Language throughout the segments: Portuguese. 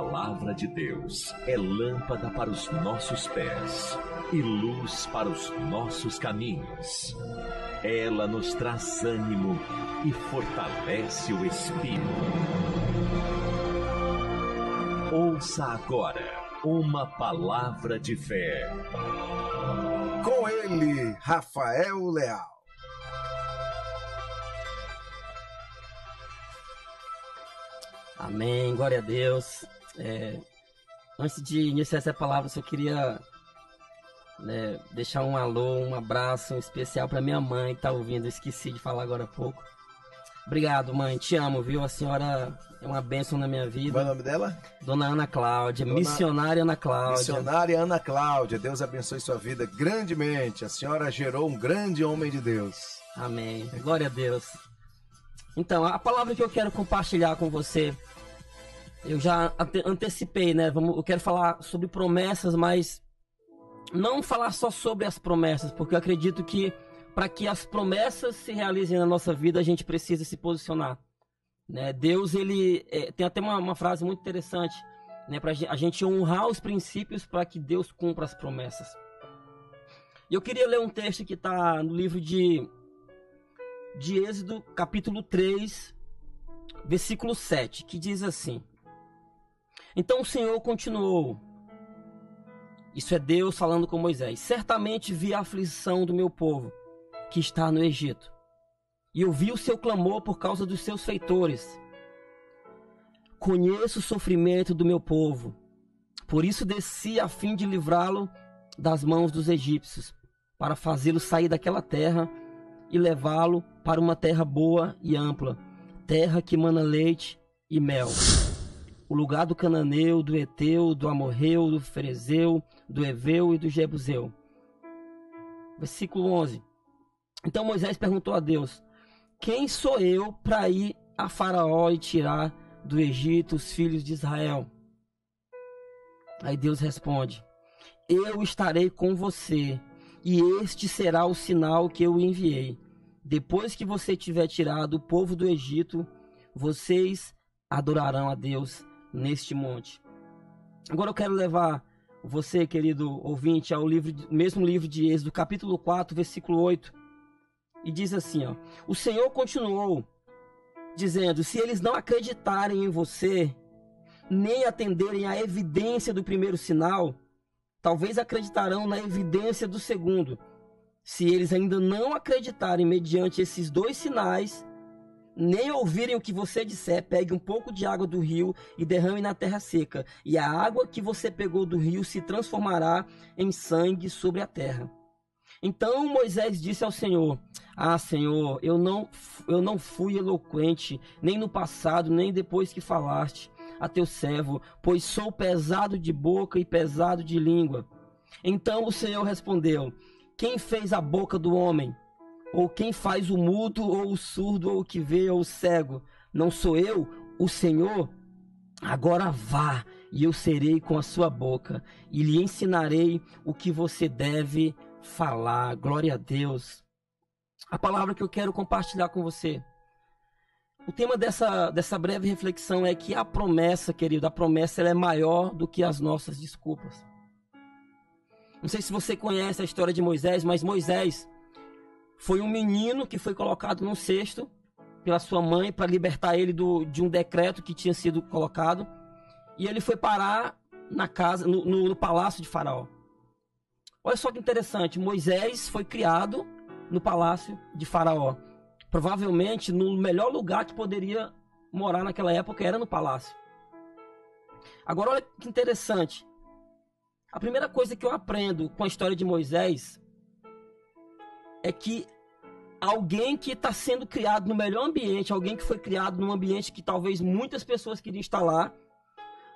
palavra de Deus é lâmpada para os nossos pés e luz para os nossos caminhos. Ela nos traz ânimo e fortalece o espírito. Ouça agora uma palavra de fé. Com ele, Rafael Leal. Amém, glória a Deus. É, antes de iniciar essa palavra, eu só queria né, deixar um alô, um abraço especial para minha mãe que tá ouvindo. Eu esqueci de falar agora há pouco. Obrigado, mãe. Te amo, viu? A senhora é uma bênção na minha vida. Qual é o nome dela? Dona Ana Cláudia, Dona... missionária Ana Cláudia. Missionária Ana Cláudia. Deus abençoe sua vida grandemente. A senhora gerou um grande homem de Deus. Amém. Glória a Deus. Então, a palavra que eu quero compartilhar com você, eu já antecipei, né? Vamos, eu quero falar sobre promessas, mas não falar só sobre as promessas, porque eu acredito que para que as promessas se realizem na nossa vida, a gente precisa se posicionar. Né? Deus, ele é, tem até uma, uma, frase muito interessante, né? para a gente honrar os princípios para que Deus cumpra as promessas. E eu queria ler um texto que está no livro de de Êxodo, capítulo 3, versículo 7, que diz assim: Então o Senhor continuou. Isso é Deus falando com Moisés. Certamente vi a aflição do meu povo que está no Egito, e ouvi o seu clamor por causa dos seus feitores. Conheço o sofrimento do meu povo, por isso desci a fim de livrá-lo das mãos dos egípcios, para fazê-lo sair daquela terra e levá-lo para uma terra boa e ampla, terra que mana leite e mel. O lugar do cananeu, do eteu, do amorreu, do ferezeu, do eveu e do jebuseu. Versículo 11. Então Moisés perguntou a Deus: Quem sou eu para ir a Faraó e tirar do Egito os filhos de Israel? Aí Deus responde: Eu estarei com você e este será o sinal que eu enviei. Depois que você tiver tirado o povo do Egito, vocês adorarão a Deus neste monte. Agora eu quero levar você, querido ouvinte, ao livro, mesmo livro de Êxodo, capítulo 4, versículo 8. E diz assim, ó: O Senhor continuou dizendo: Se eles não acreditarem em você, nem atenderem à evidência do primeiro sinal, talvez acreditarão na evidência do segundo. Se eles ainda não acreditarem mediante esses dois sinais, nem ouvirem o que você disser, pegue um pouco de água do rio e derrame na terra seca, e a água que você pegou do rio se transformará em sangue sobre a terra. Então Moisés disse ao Senhor: Ah, Senhor, eu não, eu não fui eloquente, nem no passado, nem depois que falaste a teu servo, pois sou pesado de boca e pesado de língua. Então o Senhor respondeu: Quem fez a boca do homem? Ou quem faz o mudo, ou o surdo, ou o que vê, ou o cego? Não sou eu, o Senhor? Agora vá, e eu serei com a sua boca, e lhe ensinarei o que você deve falar. Glória a Deus. A palavra que eu quero compartilhar com você o tema dessa, dessa breve reflexão é que a promessa, querido, a promessa ela é maior do que as nossas desculpas. Não sei se você conhece a história de Moisés, mas Moisés foi um menino que foi colocado num cesto pela sua mãe para libertar ele do, de um decreto que tinha sido colocado. E ele foi parar na casa, no, no, no palácio de Faraó. Olha só que interessante, Moisés foi criado no palácio de Faraó provavelmente no melhor lugar que poderia morar naquela época era no palácio. Agora olha que interessante. A primeira coisa que eu aprendo com a história de Moisés é que alguém que está sendo criado no melhor ambiente, alguém que foi criado num ambiente que talvez muitas pessoas queriam lá,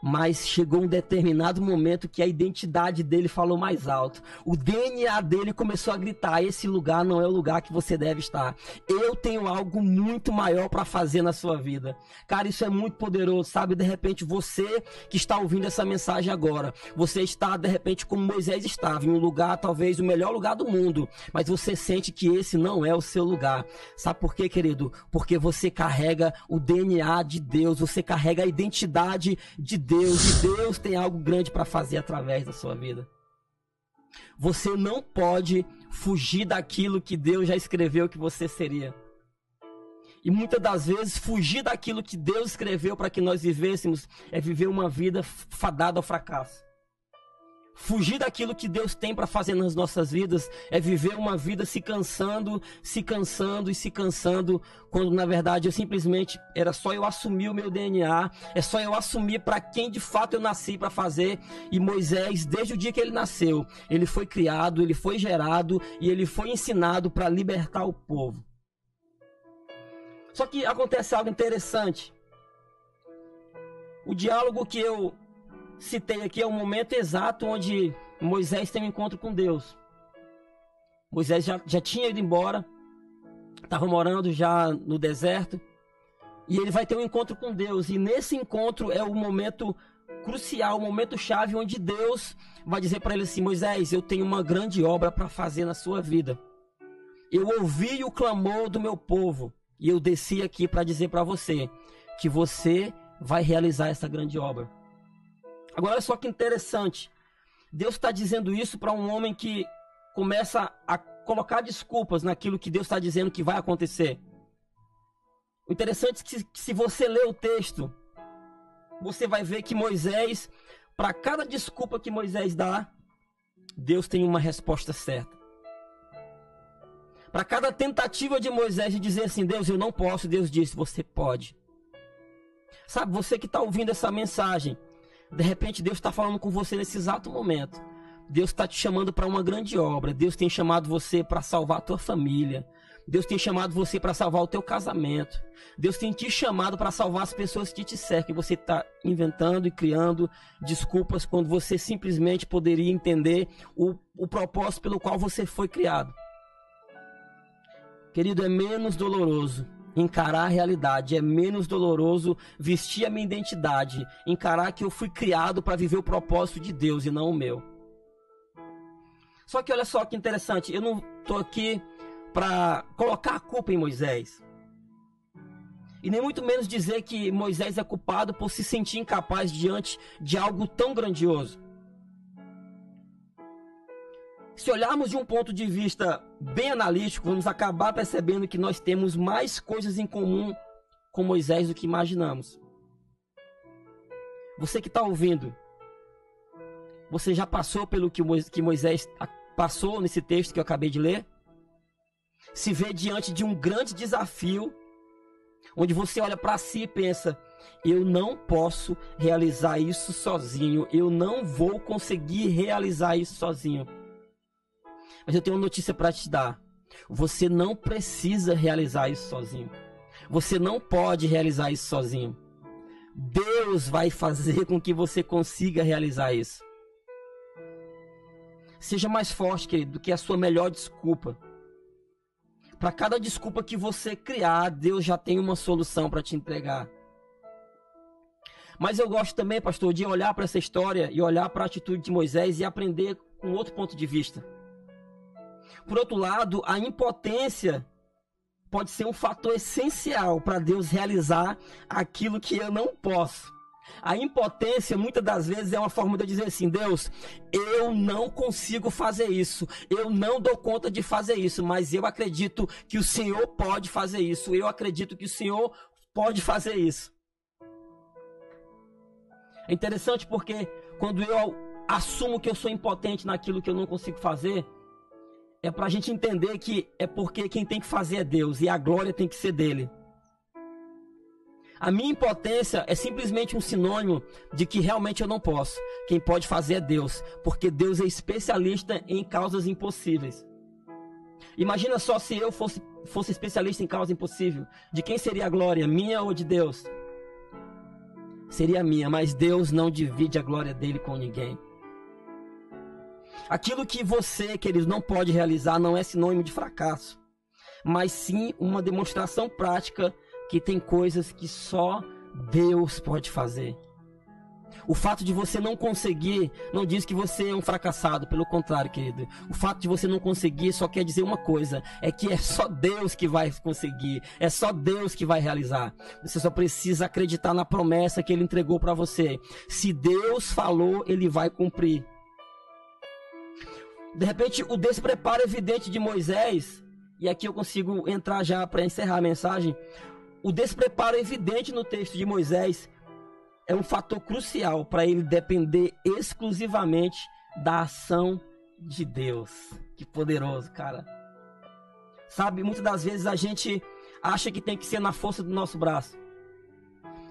mas chegou um determinado momento que a identidade dele falou mais alto. O DNA dele começou a gritar: esse lugar não é o lugar que você deve estar. Eu tenho algo muito maior para fazer na sua vida. Cara, isso é muito poderoso, sabe? De repente você que está ouvindo essa mensagem agora, você está de repente como Moisés estava, em um lugar talvez o melhor lugar do mundo, mas você sente que esse não é o seu lugar. Sabe por quê, querido? Porque você carrega o DNA de Deus, você carrega a identidade de Deus Deus e Deus tem algo grande para fazer através da sua vida. Você não pode fugir daquilo que Deus já escreveu que você seria. E muitas das vezes fugir daquilo que Deus escreveu para que nós vivêssemos é viver uma vida fadada ao fracasso. Fugir daquilo que Deus tem para fazer nas nossas vidas é viver uma vida se cansando, se cansando e se cansando, quando na verdade eu simplesmente era só eu assumir o meu DNA, é só eu assumir para quem de fato eu nasci para fazer. E Moisés, desde o dia que ele nasceu, ele foi criado, ele foi gerado e ele foi ensinado para libertar o povo. Só que acontece algo interessante. O diálogo que eu citei aqui é o momento exato onde Moisés tem um encontro com Deus. Moisés já, já tinha ido embora, estava morando já no deserto, e ele vai ter um encontro com Deus. E nesse encontro é o momento crucial, o momento chave onde Deus vai dizer para ele assim: Moisés, eu tenho uma grande obra para fazer na sua vida. Eu ouvi o clamor do meu povo e eu desci aqui para dizer para você que você vai realizar essa grande obra. Agora, só que interessante. Deus está dizendo isso para um homem que começa a colocar desculpas naquilo que Deus está dizendo que vai acontecer. O interessante é que, se você ler o texto, você vai ver que Moisés, para cada desculpa que Moisés dá, Deus tem uma resposta certa. Para cada tentativa de Moisés de dizer assim, Deus, eu não posso, Deus disse, você pode. Sabe, você que está ouvindo essa mensagem, de repente Deus está falando com você nesse exato momento. Deus está te chamando para uma grande obra. Deus tem chamado você para salvar a tua família. Deus tem chamado você para salvar o teu casamento. Deus tem te chamado para salvar as pessoas que te cercam. Você está inventando e criando desculpas quando você simplesmente poderia entender o, o propósito pelo qual você foi criado. Querido, é menos doloroso encarar a realidade, é menos doloroso vestir a minha identidade, encarar que eu fui criado para viver o propósito de Deus e não o meu. Só que olha só que interessante, eu não estou aqui para colocar a culpa em Moisés. E nem muito menos dizer que Moisés é culpado por se sentir incapaz diante de algo tão grandioso. Se olharmos de um ponto de vista bem analítico, vamos acabar percebendo que nós temos mais coisas em comum com Moisés do que imaginamos. Você que está ouvindo, você já passou pelo que Moisés passou nesse texto que eu acabei de ler? Se vê diante de um grande desafio, onde você olha para si e pensa: eu não posso realizar isso sozinho, eu não vou conseguir realizar isso sozinho. Mas eu tenho uma notícia para te dar. Você não precisa realizar isso sozinho. Você não pode realizar isso sozinho. Deus vai fazer com que você consiga realizar isso. Seja mais forte, querido, do que a sua melhor desculpa. Para cada desculpa que você criar, Deus já tem uma solução para te entregar. Mas eu gosto também, pastor, de olhar para essa história e olhar para a atitude de Moisés e aprender com outro ponto de vista. Por outro lado, a impotência pode ser um fator essencial para Deus realizar aquilo que eu não posso. A impotência muitas das vezes é uma forma de eu dizer assim: Deus, eu não consigo fazer isso, eu não dou conta de fazer isso, mas eu acredito que o Senhor pode fazer isso, eu acredito que o Senhor pode fazer isso. É interessante porque quando eu assumo que eu sou impotente naquilo que eu não consigo fazer, é para a gente entender que é porque quem tem que fazer é Deus e a glória tem que ser dele. A minha impotência é simplesmente um sinônimo de que realmente eu não posso. Quem pode fazer é Deus, porque Deus é especialista em causas impossíveis. Imagina só se eu fosse, fosse especialista em causa impossível. De quem seria a glória, minha ou de Deus? Seria minha, mas Deus não divide a glória dele com ninguém. Aquilo que você, querido, não pode realizar não é sinônimo de fracasso, mas sim uma demonstração prática que tem coisas que só Deus pode fazer. O fato de você não conseguir não diz que você é um fracassado, pelo contrário, querido. O fato de você não conseguir só quer dizer uma coisa: é que é só Deus que vai conseguir, é só Deus que vai realizar. Você só precisa acreditar na promessa que ele entregou para você. Se Deus falou, ele vai cumprir. De repente, o despreparo evidente de Moisés, e aqui eu consigo entrar já para encerrar a mensagem. O despreparo evidente no texto de Moisés é um fator crucial para ele depender exclusivamente da ação de Deus. Que poderoso, cara. Sabe, muitas das vezes a gente acha que tem que ser na força do nosso braço.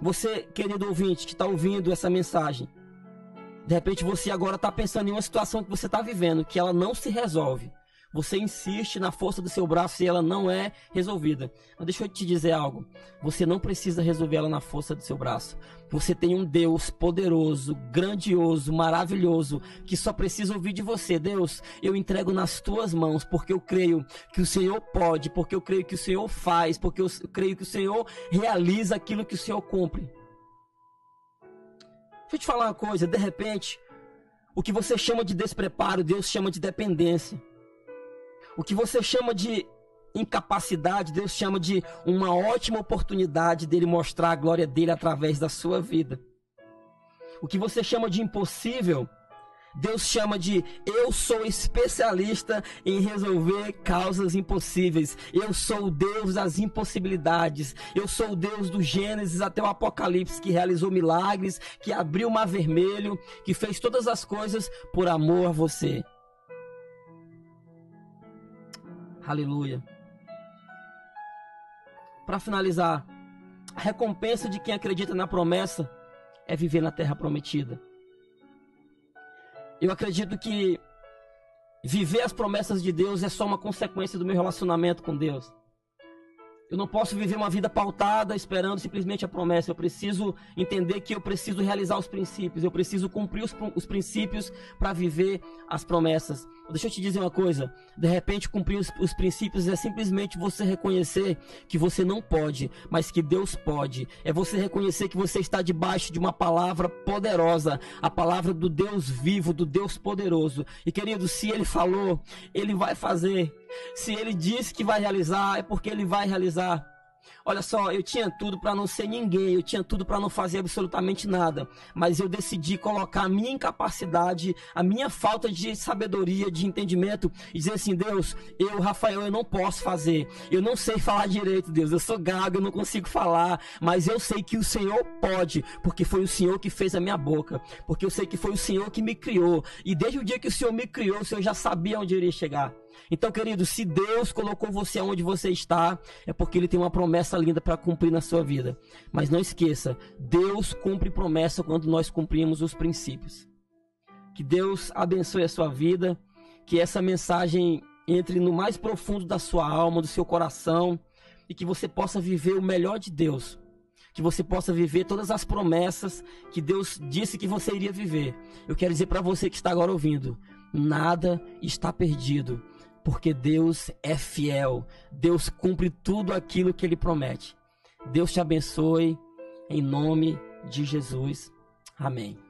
Você, querido ouvinte, que está ouvindo essa mensagem, de repente você agora está pensando em uma situação que você está vivendo, que ela não se resolve. Você insiste na força do seu braço e ela não é resolvida. Mas deixa eu te dizer algo. Você não precisa resolver ela na força do seu braço. Você tem um Deus poderoso, grandioso, maravilhoso, que só precisa ouvir de você. Deus, eu entrego nas tuas mãos, porque eu creio que o Senhor pode, porque eu creio que o Senhor faz, porque eu creio que o Senhor realiza aquilo que o Senhor cumpre. Deixa eu te falar uma coisa, de repente, o que você chama de despreparo, Deus chama de dependência. O que você chama de incapacidade, Deus chama de uma ótima oportunidade dele mostrar a glória dele através da sua vida. O que você chama de impossível, Deus chama de eu sou especialista em resolver causas impossíveis. Eu sou o Deus das impossibilidades. Eu sou o Deus do Gênesis até o Apocalipse que realizou milagres, que abriu o mar vermelho, que fez todas as coisas por amor a você. Aleluia. Para finalizar, a recompensa de quem acredita na promessa é viver na terra prometida. Eu acredito que viver as promessas de Deus é só uma consequência do meu relacionamento com Deus. Eu não posso viver uma vida pautada esperando simplesmente a promessa. Eu preciso entender que eu preciso realizar os princípios. Eu preciso cumprir os, os princípios para viver as promessas. Deixa eu te dizer uma coisa. De repente, cumprir os, os princípios é simplesmente você reconhecer que você não pode, mas que Deus pode. É você reconhecer que você está debaixo de uma palavra poderosa, a palavra do Deus vivo, do Deus poderoso. E querido, se Ele falou, Ele vai fazer. Se ele disse que vai realizar, é porque ele vai realizar. Olha só, eu tinha tudo para não ser ninguém, eu tinha tudo para não fazer absolutamente nada, mas eu decidi colocar a minha incapacidade, a minha falta de sabedoria, de entendimento e dizer assim: Deus, eu, Rafael, eu não posso fazer, eu não sei falar direito, Deus, eu sou gago, eu não consigo falar, mas eu sei que o Senhor pode, porque foi o Senhor que fez a minha boca, porque eu sei que foi o Senhor que me criou, e desde o dia que o Senhor me criou, o Senhor já sabia onde eu iria chegar. Então, querido, se Deus colocou você onde você está, é porque Ele tem uma promessa linda para cumprir na sua vida. Mas não esqueça, Deus cumpre promessa quando nós cumprimos os princípios. Que Deus abençoe a sua vida, que essa mensagem entre no mais profundo da sua alma, do seu coração, e que você possa viver o melhor de Deus. Que você possa viver todas as promessas que Deus disse que você iria viver. Eu quero dizer para você que está agora ouvindo: nada está perdido porque Deus é fiel. Deus cumpre tudo aquilo que ele promete. Deus te abençoe em nome de Jesus. Amém.